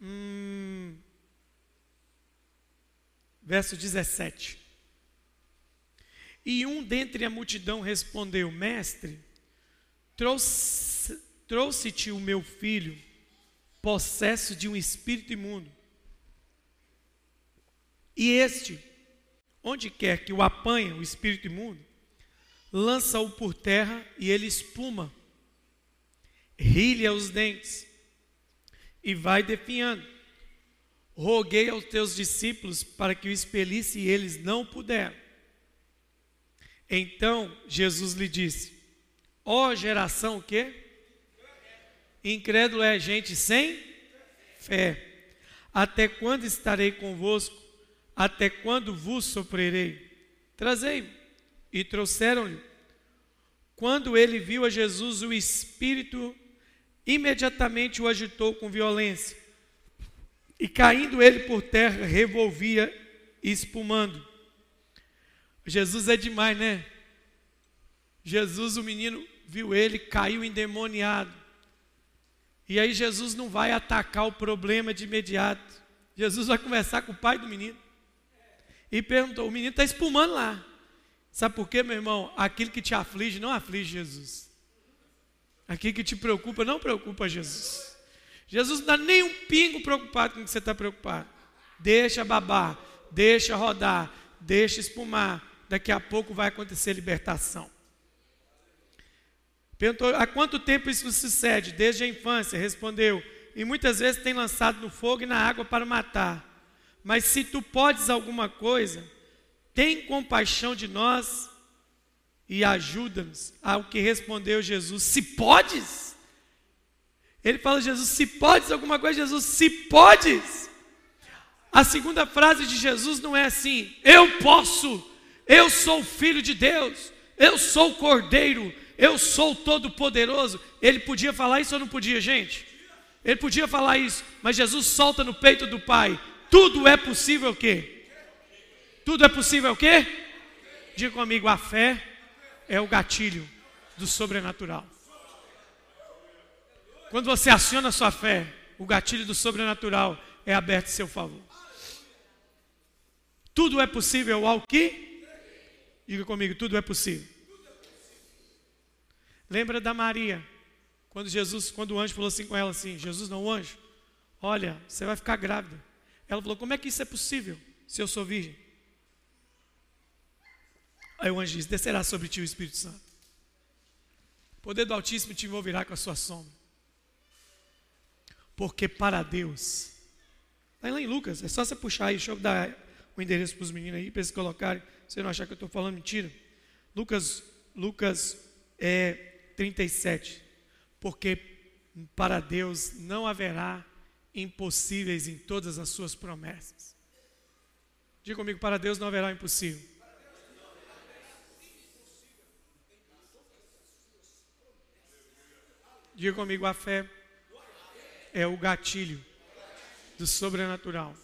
Hum, verso 17. E um dentre a multidão respondeu: Mestre, trouxe-te trouxe o meu filho, possesso de um espírito imundo. E este, onde quer que o apanhe, o espírito imundo, lança-o por terra e ele espuma rilha os dentes e vai definhando. Roguei aos teus discípulos para que o expelisse e eles não puderam. Então Jesus lhe disse: Ó geração que incrédulo é gente sem fé. Até quando estarei convosco? Até quando vos sofrerei? Trazei-me. E trouxeram-lhe. Quando ele viu a Jesus, o Espírito imediatamente o agitou com violência. E caindo ele por terra, revolvia espumando. Jesus é demais, né? Jesus, o menino, viu ele, caiu endemoniado. E aí Jesus não vai atacar o problema de imediato. Jesus vai conversar com o pai do menino. E perguntou: o menino está espumando lá. Sabe por quê, meu irmão? Aquilo que te aflige não aflige Jesus. Aquilo que te preocupa não preocupa Jesus. Jesus não dá nem um pingo preocupado com o que você está preocupado. Deixa babar, deixa rodar, deixa espumar. Daqui a pouco vai acontecer libertação. Perguntou, há quanto tempo isso sucede? Desde a infância, respondeu. E muitas vezes tem lançado no fogo e na água para matar. Mas se tu podes alguma coisa, tem compaixão de nós e ajuda-nos. Ao que respondeu Jesus: Se podes. Ele fala, Jesus, se podes alguma coisa, Jesus, se podes. A segunda frase de Jesus não é assim, eu posso, eu sou filho de Deus, eu sou cordeiro, eu sou todo-poderoso. Ele podia falar isso ou não podia, gente? Ele podia falar isso, mas Jesus solta no peito do Pai: tudo é possível o quê? Tudo é possível o quê? Diga comigo, a fé é o gatilho do sobrenatural. Quando você aciona a sua fé, o gatilho do sobrenatural é aberto em seu favor. Tudo é possível ao que? Diga comigo, tudo é possível. Lembra da Maria, quando Jesus, quando o anjo falou assim com ela assim, Jesus não o anjo, olha, você vai ficar grávida. Ela falou, como é que isso é possível se eu sou virgem? Aí o anjo disse, descerá sobre ti o Espírito Santo. O poder do Altíssimo te envolverá com a sua sombra. Porque para Deus, está lá em Lucas, é só você puxar aí, deixa eu dar o endereço para os meninos aí, para eles colocarem, você não achar que eu estou falando mentira. Lucas, Lucas é, 37. Porque para Deus não haverá impossíveis em todas as suas promessas. Diga comigo, para Deus não haverá impossível. Diga comigo, a fé é o gatilho do sobrenatural.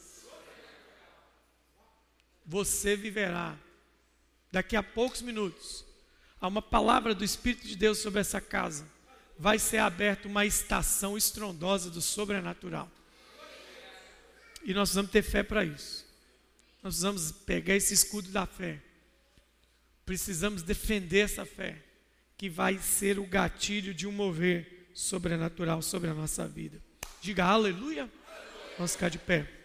Você viverá daqui a poucos minutos há uma palavra do Espírito de Deus sobre essa casa, vai ser aberta uma estação estrondosa do sobrenatural. E nós precisamos ter fé para isso. Nós precisamos pegar esse escudo da fé. Precisamos defender essa fé, que vai ser o gatilho de um mover sobrenatural sobre a nossa vida. Diga aleluia. Vamos ficar de pé.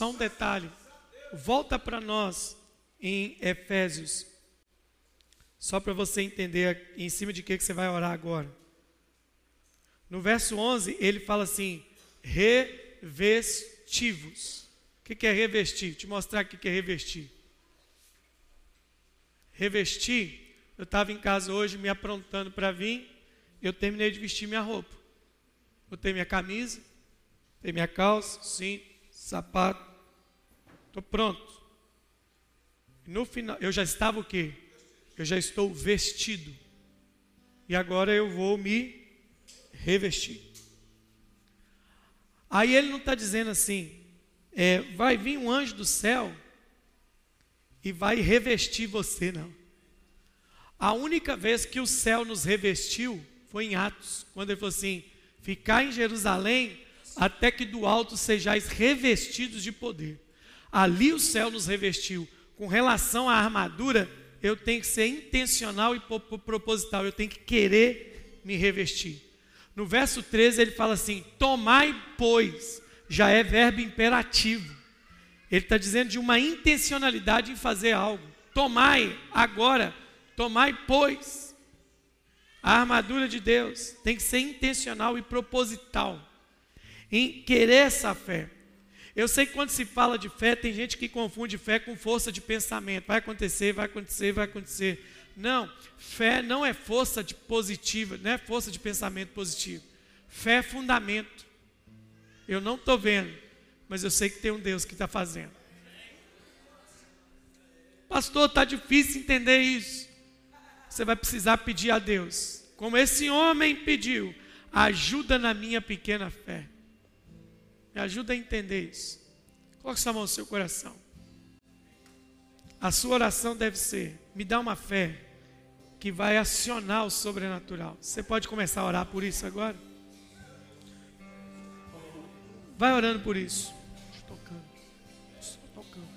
Só um detalhe. Volta para nós em Efésios. Só para você entender em cima de que, que você vai orar agora. No verso 11, ele fala assim: revestivos. O que, que é revestir? Te mostrar o que, que é revestir. Revestir, eu estava em casa hoje me aprontando para vir, eu terminei de vestir minha roupa. Botei minha camisa, botei minha calça, cinto, sapato, Estou pronto. No final, eu já estava o quê? Eu já estou vestido. E agora eu vou me revestir. Aí ele não está dizendo assim, é, vai vir um anjo do céu e vai revestir você, não. A única vez que o céu nos revestiu foi em Atos, quando ele falou assim: ficar em Jerusalém até que do alto sejais revestidos de poder. Ali o céu nos revestiu. Com relação à armadura, eu tenho que ser intencional e proposital, eu tenho que querer me revestir. No verso 13 ele fala assim: Tomai, pois, já é verbo imperativo. Ele está dizendo de uma intencionalidade em fazer algo. Tomai agora, tomai, pois. A armadura de Deus tem que ser intencional e proposital em querer essa fé. Eu sei que quando se fala de fé, tem gente que confunde fé com força de pensamento. Vai acontecer, vai acontecer, vai acontecer. Não, fé não é força de positiva, não é força de pensamento positivo. Fé é fundamento. Eu não estou vendo, mas eu sei que tem um Deus que está fazendo. Pastor, está difícil entender isso. Você vai precisar pedir a Deus, como esse homem pediu, ajuda na minha pequena fé. Me ajuda a entender isso. Coloque sua mão no seu coração. A sua oração deve ser: me dá uma fé que vai acionar o sobrenatural. Você pode começar a orar por isso agora? Vai orando por isso. Tocando. Só tocando.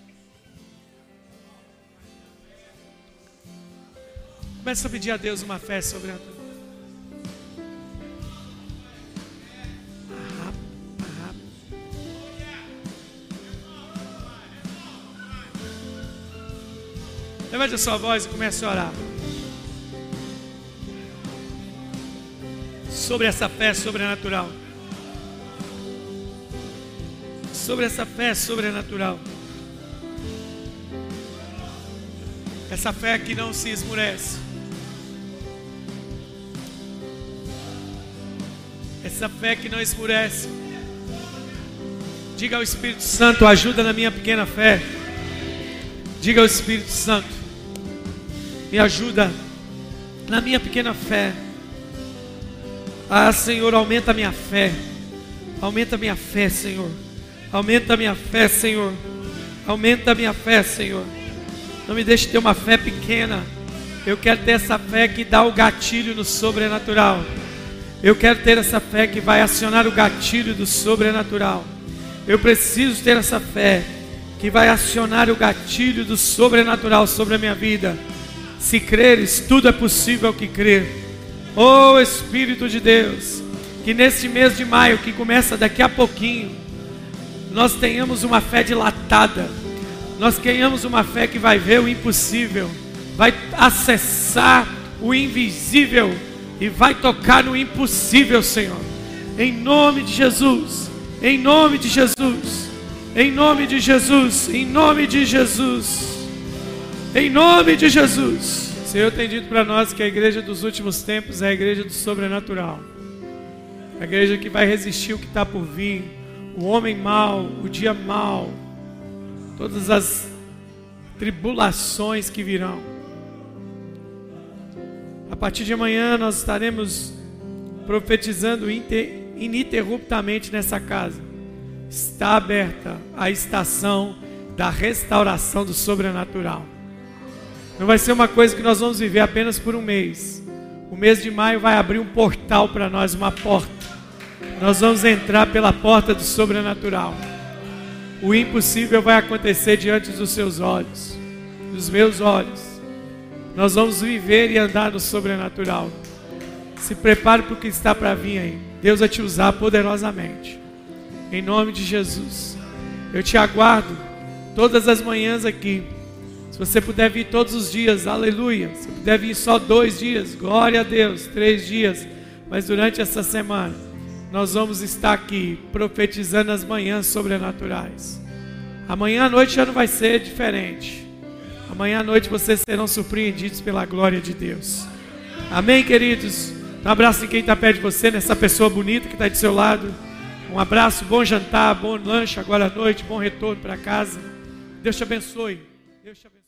Começa a pedir a Deus uma fé sobrenatural. Levante a sua voz e comece a orar. Sobre essa fé sobrenatural. Sobre essa fé sobrenatural. Essa fé que não se esmurece. Essa fé que não esmurece. Diga ao Espírito Santo, ajuda na minha pequena fé. Diga ao Espírito Santo, me ajuda na minha pequena fé. Ah, Senhor, aumenta a minha fé. Aumenta a minha fé, Senhor. Aumenta a minha fé, Senhor. Aumenta a minha fé, Senhor. Não me deixe ter uma fé pequena. Eu quero ter essa fé que dá o gatilho no sobrenatural. Eu quero ter essa fé que vai acionar o gatilho do sobrenatural. Eu preciso ter essa fé que vai acionar o gatilho do sobrenatural sobre a minha vida. Se creres, tudo é possível ao que crer. Oh Espírito de Deus, que neste mês de maio, que começa daqui a pouquinho, nós tenhamos uma fé dilatada nós ganhamos uma fé que vai ver o impossível, vai acessar o invisível e vai tocar no impossível, Senhor. Em nome de Jesus, em nome de Jesus, em nome de Jesus, em nome de Jesus, em nome de Jesus. O Senhor tem dito para nós que a igreja dos últimos tempos é a igreja do sobrenatural, a igreja que vai resistir o que está por vir, o homem mau, o dia mau, todas as tribulações que virão. A partir de amanhã nós estaremos profetizando ininterruptamente nessa casa. Está aberta a estação da restauração do sobrenatural. Não vai ser uma coisa que nós vamos viver apenas por um mês. O mês de maio vai abrir um portal para nós, uma porta. Nós vamos entrar pela porta do sobrenatural o impossível vai acontecer diante dos seus olhos, dos meus olhos. Nós vamos viver e andar no sobrenatural. Se prepare para o que está para vir aí. Deus vai te usar poderosamente. Em nome de Jesus. Eu te aguardo todas as manhãs aqui. Se você puder vir todos os dias, aleluia. Se puder vir só dois dias, glória a Deus, três dias. Mas durante essa semana, nós vamos estar aqui profetizando as manhãs sobrenaturais. Amanhã à noite já não vai ser diferente. Amanhã à noite vocês serão surpreendidos pela glória de Deus. Amém, queridos? Um abraço em quem está perto de você, nessa pessoa bonita que está do seu lado. Um abraço, bom jantar, bom lanche agora à noite, bom retorno para casa. Deus te abençoe. Deus te abençoe.